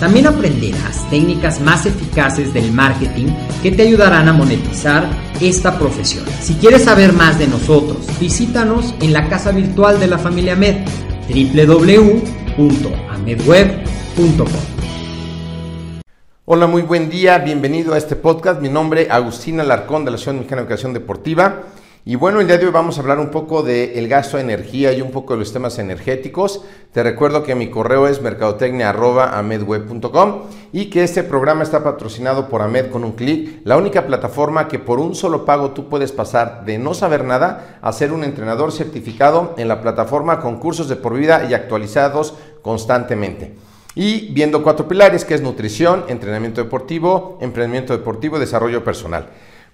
También aprenderás técnicas más eficaces del marketing que te ayudarán a monetizar esta profesión. Si quieres saber más de nosotros, visítanos en la casa virtual de la familia Med, www.amedweb.com. Hola, muy buen día, bienvenido a este podcast. Mi nombre es Agustín Alarcón de la Asociación Mexicana de Educación Deportiva. Y bueno, el día de hoy vamos a hablar un poco del gasto de energía y un poco de los temas energéticos. Te recuerdo que mi correo es mercadotecnia.amedweb.com y que este programa está patrocinado por Amed con un clic, la única plataforma que por un solo pago tú puedes pasar de no saber nada a ser un entrenador certificado en la plataforma con cursos de por vida y actualizados constantemente y viendo cuatro pilares que es nutrición, entrenamiento deportivo, emprendimiento deportivo desarrollo personal.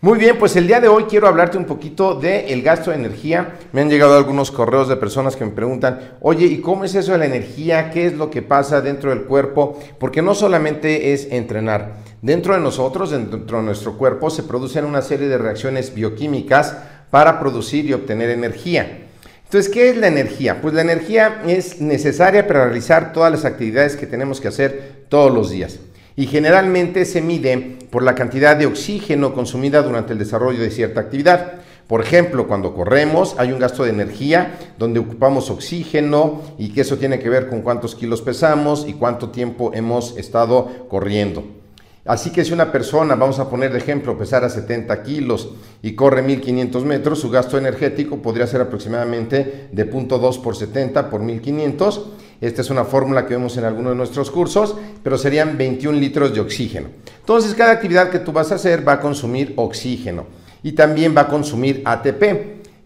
Muy bien, pues el día de hoy quiero hablarte un poquito del el gasto de energía. Me han llegado algunos correos de personas que me preguntan, oye, ¿y cómo es eso de la energía? ¿Qué es lo que pasa dentro del cuerpo? Porque no solamente es entrenar. Dentro de nosotros, dentro de nuestro cuerpo, se producen una serie de reacciones bioquímicas para producir y obtener energía. Entonces, ¿qué es la energía? Pues la energía es necesaria para realizar todas las actividades que tenemos que hacer todos los días. Y generalmente se mide por la cantidad de oxígeno consumida durante el desarrollo de cierta actividad. Por ejemplo, cuando corremos hay un gasto de energía donde ocupamos oxígeno y que eso tiene que ver con cuántos kilos pesamos y cuánto tiempo hemos estado corriendo. Así que si una persona, vamos a poner de ejemplo, pesara 70 kilos y corre 1500 metros, su gasto energético podría ser aproximadamente de 0.2 por 70 por 1500. Esta es una fórmula que vemos en algunos de nuestros cursos, pero serían 21 litros de oxígeno. Entonces, cada actividad que tú vas a hacer va a consumir oxígeno y también va a consumir ATP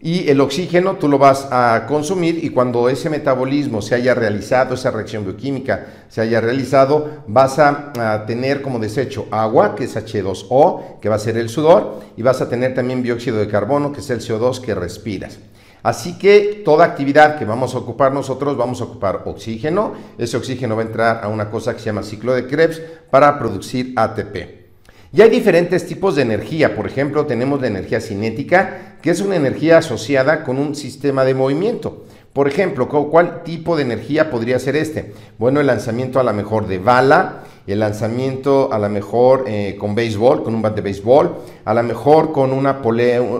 y el oxígeno tú lo vas a consumir y cuando ese metabolismo se haya realizado, esa reacción bioquímica se haya realizado, vas a, tener como desecho agua, que es H2O, que va a ser el sudor, y vas a tener también dióxido de carbono, que es el CO2 que respiras. Así que toda actividad que vamos a ocupar nosotros, vamos a ocupar oxígeno. Ese oxígeno va a entrar a una cosa que se llama ciclo de Krebs para producir ATP. Y hay diferentes tipos de energía. Por ejemplo, tenemos la energía cinética, que es una energía asociada con un sistema de movimiento. Por ejemplo, ¿cuál tipo de energía podría ser este? Bueno, el lanzamiento a la mejor de bala, el lanzamiento a la mejor eh, con béisbol, con un bat de béisbol, a la mejor con una,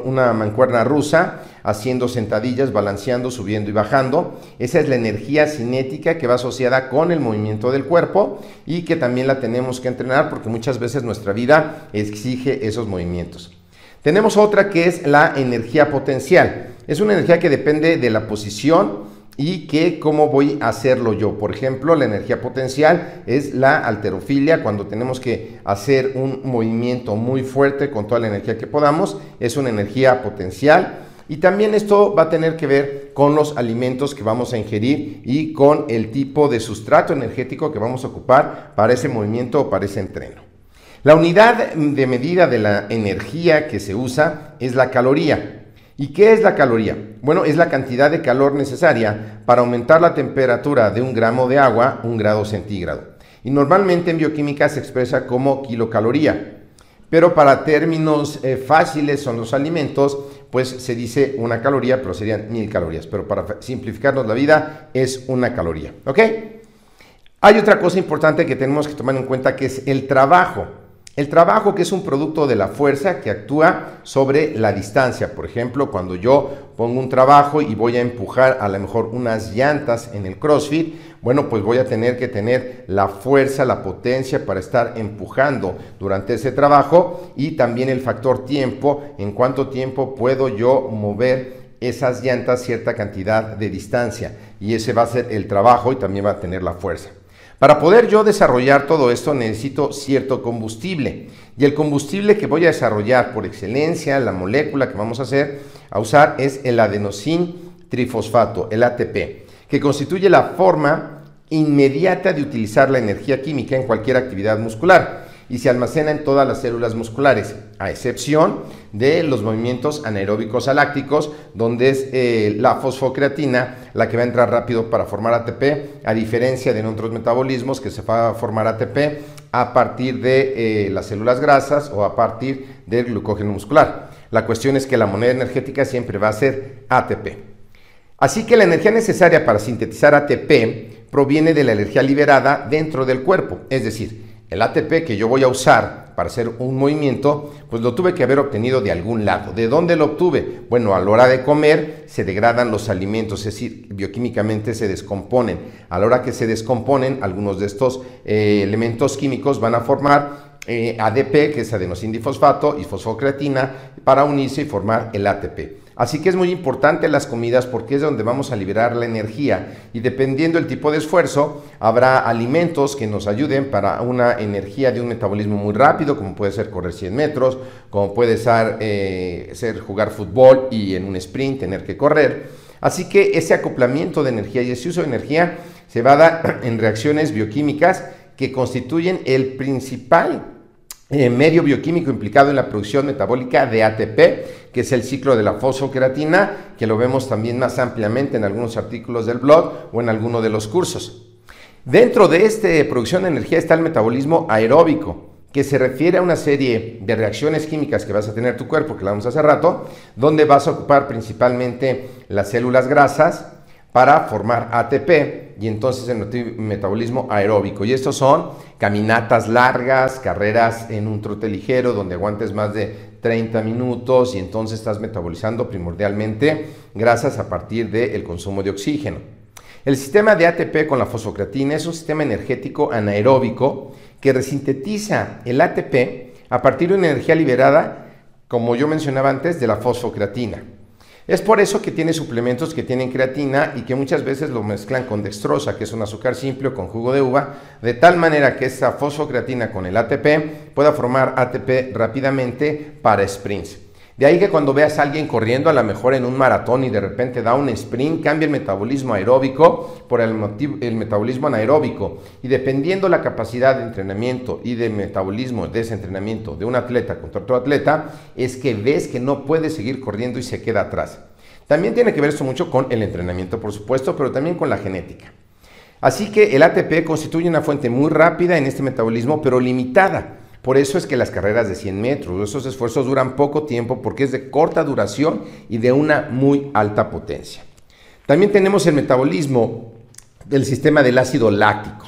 una mancuerna rusa, haciendo sentadillas, balanceando, subiendo y bajando. Esa es la energía cinética que va asociada con el movimiento del cuerpo y que también la tenemos que entrenar porque muchas veces nuestra vida exige esos movimientos. Tenemos otra que es la energía potencial. Es una energía que depende de la posición y que cómo voy a hacerlo yo. Por ejemplo, la energía potencial es la alterofilia, cuando tenemos que hacer un movimiento muy fuerte con toda la energía que podamos, es una energía potencial. Y también esto va a tener que ver con los alimentos que vamos a ingerir y con el tipo de sustrato energético que vamos a ocupar para ese movimiento o para ese entreno. La unidad de medida de la energía que se usa es la caloría. ¿Y qué es la caloría? Bueno, es la cantidad de calor necesaria para aumentar la temperatura de un gramo de agua un grado centígrado. Y normalmente en bioquímica se expresa como kilocaloría. pero para términos eh, fáciles son los alimentos, pues se dice una caloría, pero serían mil calorías. Pero para simplificarnos la vida es una caloría. ¿Ok? Hay otra cosa importante que tenemos que tomar en cuenta que es el trabajo. El trabajo que es un producto de la fuerza que actúa sobre la distancia. Por ejemplo, cuando yo pongo un trabajo y voy a empujar a lo mejor unas llantas en el CrossFit, bueno, pues voy a tener que tener la fuerza, la potencia para estar empujando durante ese trabajo y también el factor tiempo, en cuánto tiempo puedo yo mover esas llantas cierta cantidad de distancia. Y ese va a ser el trabajo y también va a tener la fuerza. Para poder yo desarrollar todo esto necesito cierto combustible. Y el combustible que voy a desarrollar por excelencia, la molécula que vamos a hacer, a usar es el adenosin trifosfato, el ATP, que constituye la forma inmediata de utilizar la energía química en cualquier actividad muscular y se almacena en todas las células musculares, a excepción de los movimientos anaeróbicos alácticos, donde es eh, la fosfocreatina la que va a entrar rápido para formar ATP, a diferencia de en otros metabolismos que se va a formar ATP a partir de eh, las células grasas o a partir del glucógeno muscular. La cuestión es que la moneda energética siempre va a ser ATP. Así que la energía necesaria para sintetizar ATP proviene de la energía liberada dentro del cuerpo, es decir, el ATP que yo voy a usar para hacer un movimiento, pues lo tuve que haber obtenido de algún lado. ¿De dónde lo obtuve? Bueno, a la hora de comer se degradan los alimentos, es decir, bioquímicamente se descomponen. A la hora que se descomponen, algunos de estos eh, elementos químicos van a formar eh, ADP, que es adenosindifosfato, y fosfocreatina, para unirse y formar el ATP. Así que es muy importante las comidas porque es donde vamos a liberar la energía y dependiendo del tipo de esfuerzo habrá alimentos que nos ayuden para una energía de un metabolismo muy rápido como puede ser correr 100 metros, como puede ser, eh, ser jugar fútbol y en un sprint tener que correr. Así que ese acoplamiento de energía y ese uso de energía se va a dar en reacciones bioquímicas que constituyen el principal eh, medio bioquímico implicado en la producción metabólica de ATP, que es el ciclo de la fosfocreatina, que lo vemos también más ampliamente en algunos artículos del blog o en alguno de los cursos. Dentro de esta producción de energía está el metabolismo aeróbico, que se refiere a una serie de reacciones químicas que vas a tener tu cuerpo, que la vamos hace rato, donde vas a ocupar principalmente las células grasas para formar ATP y entonces el metabolismo aeróbico. Y estos son caminatas largas, carreras en un trote ligero donde aguantes más de 30 minutos y entonces estás metabolizando primordialmente grasas a partir del consumo de oxígeno. El sistema de ATP con la fosfocreatina es un sistema energético anaeróbico que resintetiza el ATP a partir de una energía liberada, como yo mencionaba antes, de la fosfocreatina. Es por eso que tiene suplementos que tienen creatina y que muchas veces lo mezclan con dextrosa, que es un azúcar simple o con jugo de uva, de tal manera que esa fosfocreatina con el ATP pueda formar ATP rápidamente para sprints. De ahí que cuando veas a alguien corriendo a lo mejor en un maratón y de repente da un sprint, cambia el metabolismo aeróbico por el, metabolismo anaeróbico. Y dependiendo la capacidad de entrenamiento y de metabolismo de ese entrenamiento de un atleta contra otro atleta, es que ves que no puede seguir corriendo y se queda atrás. También tiene que ver esto mucho con el entrenamiento, por supuesto, pero también con la genética. Así que el ATP constituye una fuente muy rápida en este metabolismo, pero limitada. Por eso es que las carreras de 100 metros, esos esfuerzos duran poco tiempo porque es de corta duración y de una muy alta potencia. También tenemos el metabolismo del sistema del ácido láctico,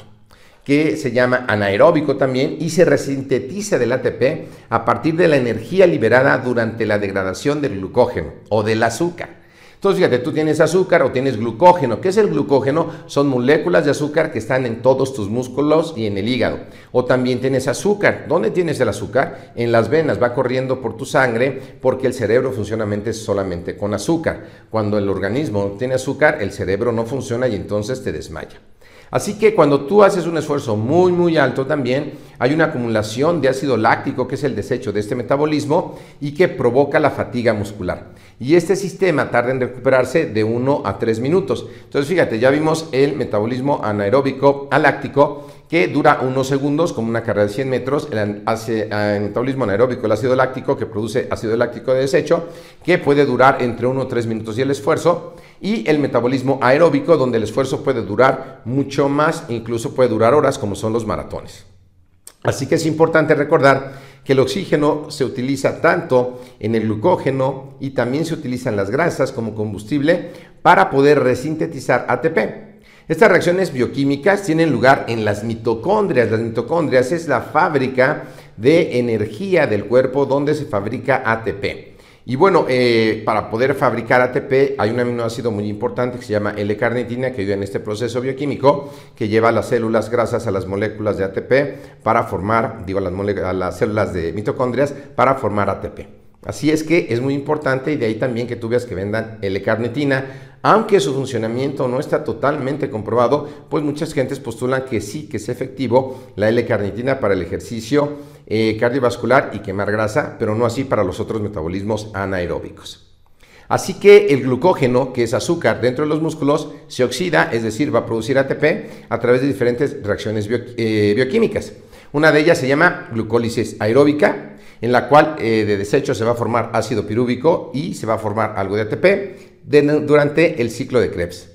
que se llama anaeróbico también y se resintetiza del ATP a partir de la energía liberada durante la degradación del glucógeno o del azúcar. Entonces, fíjate, tú tienes azúcar o tienes glucógeno. ¿Qué es el glucógeno? Son moléculas de azúcar que están en todos tus músculos y en el hígado. O también tienes azúcar. ¿Dónde tienes el azúcar? En las venas, va corriendo por tu sangre porque el cerebro funciona solamente con azúcar. Cuando el organismo tiene azúcar, el cerebro no funciona y entonces te desmaya. Así que cuando tú haces un esfuerzo muy, muy alto también, hay una acumulación de ácido láctico, que es el desecho de este metabolismo, y que provoca la fatiga muscular. Y este sistema tarda en recuperarse de 1 a 3 minutos. Entonces, fíjate, ya vimos el metabolismo anaeróbico aláctico, que dura unos segundos, como una carrera de 100 metros, el, metabolismo anaeróbico, el ácido láctico, que produce ácido láctico de desecho, que puede durar entre 1 o 3 minutos y el esfuerzo, y el metabolismo aeróbico, donde el esfuerzo puede durar mucho más, incluso puede durar horas, como son los maratones. Así que es importante recordar que el oxígeno se utiliza tanto en el glucógeno y también se utilizan las grasas como combustible para poder resintetizar ATP. Estas reacciones bioquímicas tienen lugar en las mitocondrias. Las mitocondrias es la fábrica de energía del cuerpo donde se fabrica ATP. Y bueno, eh, para poder fabricar ATP hay un aminoácido muy importante que se llama L-carnitina que ayuda en este proceso bioquímico que lleva a las células grasas a las moléculas de ATP para formar, digo, a las, células de mitocondrias para formar ATP. Así es que es muy importante y de ahí también que tú veas que vendan L-carnitina aunque su funcionamiento no está totalmente comprobado, pues muchas gentes postulan que sí, que es efectivo la L-carnitina para el ejercicio eh, cardiovascular y quemar grasa, pero no así para los otros metabolismos anaeróbicos. Así que el glucógeno, que es azúcar dentro de los músculos, se oxida, es decir, va a producir ATP a través de diferentes reacciones eh, bioquímicas. Una de ellas se llama glucólisis aeróbica, en la cual eh, de desecho se va a formar ácido pirúvico y se va a formar algo de ATP durante el ciclo de Krebs.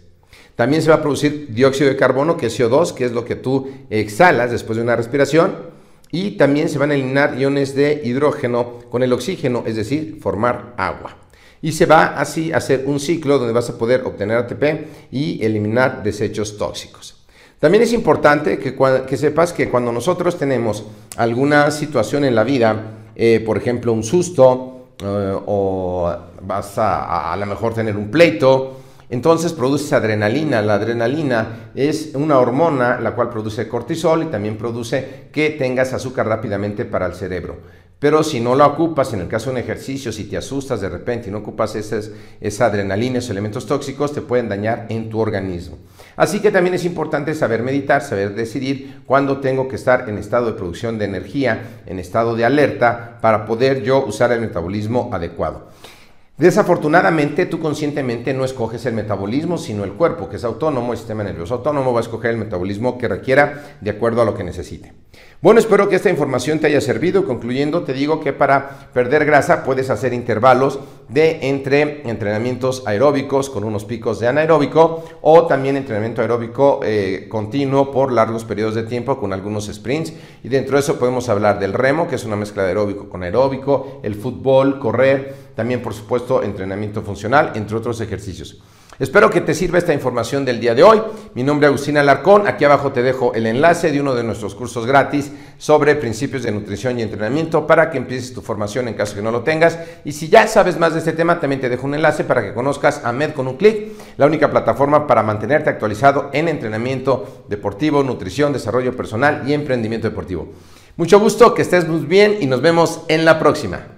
También se va a producir dióxido de carbono, que es CO2, que es lo que tú exhalas después de una respiración. Y también se van a eliminar iones de hidrógeno con el oxígeno, es decir, formar agua. Y se va así a hacer un ciclo donde vas a poder obtener ATP y eliminar desechos tóxicos. También es importante que, sepas que cuando nosotros tenemos alguna situación en la vida, eh, por ejemplo un susto, eh, o vas a, a, lo mejor tener un pleito, entonces produces adrenalina. La adrenalina es una hormona la cual produce cortisol y también produce que tengas azúcar rápidamente para el cerebro. Pero si no la ocupas, en el caso de un ejercicio, si te asustas de repente y no ocupas esa adrenalina, esos elementos tóxicos, te pueden dañar en tu organismo. Así que también es importante saber meditar, saber decidir cuándo tengo que estar en estado de producción de energía, en estado de alerta, para poder yo usar el metabolismo adecuado. Desafortunadamente, tú conscientemente no escoges el metabolismo, sino el cuerpo, que es autónomo, el sistema nervioso autónomo va a escoger el metabolismo que requiera de acuerdo a lo que necesite. Bueno, espero que esta información te haya servido. Concluyendo, te digo que para perder grasa puedes hacer intervalos de entre entrenamientos aeróbicos con unos picos de anaeróbico o también entrenamiento aeróbico eh, continuo por largos periodos de tiempo con algunos sprints. Y dentro de eso podemos hablar del remo, que es una mezcla de aeróbico con aeróbico, el fútbol, correr también por supuesto entrenamiento funcional, entre otros ejercicios. Espero que te sirva esta información del día de hoy. Mi nombre es Agustín Alarcón. Aquí abajo te dejo el enlace de uno de nuestros cursos gratis sobre principios de nutrición y entrenamiento para que empieces tu formación en caso que no lo tengas. Y si ya sabes más de este tema, también te dejo un enlace para que conozcas a Med con un clic, la única plataforma para mantenerte actualizado en entrenamiento deportivo, nutrición, desarrollo personal y emprendimiento deportivo. Mucho gusto, que estés muy bien y nos vemos en la próxima.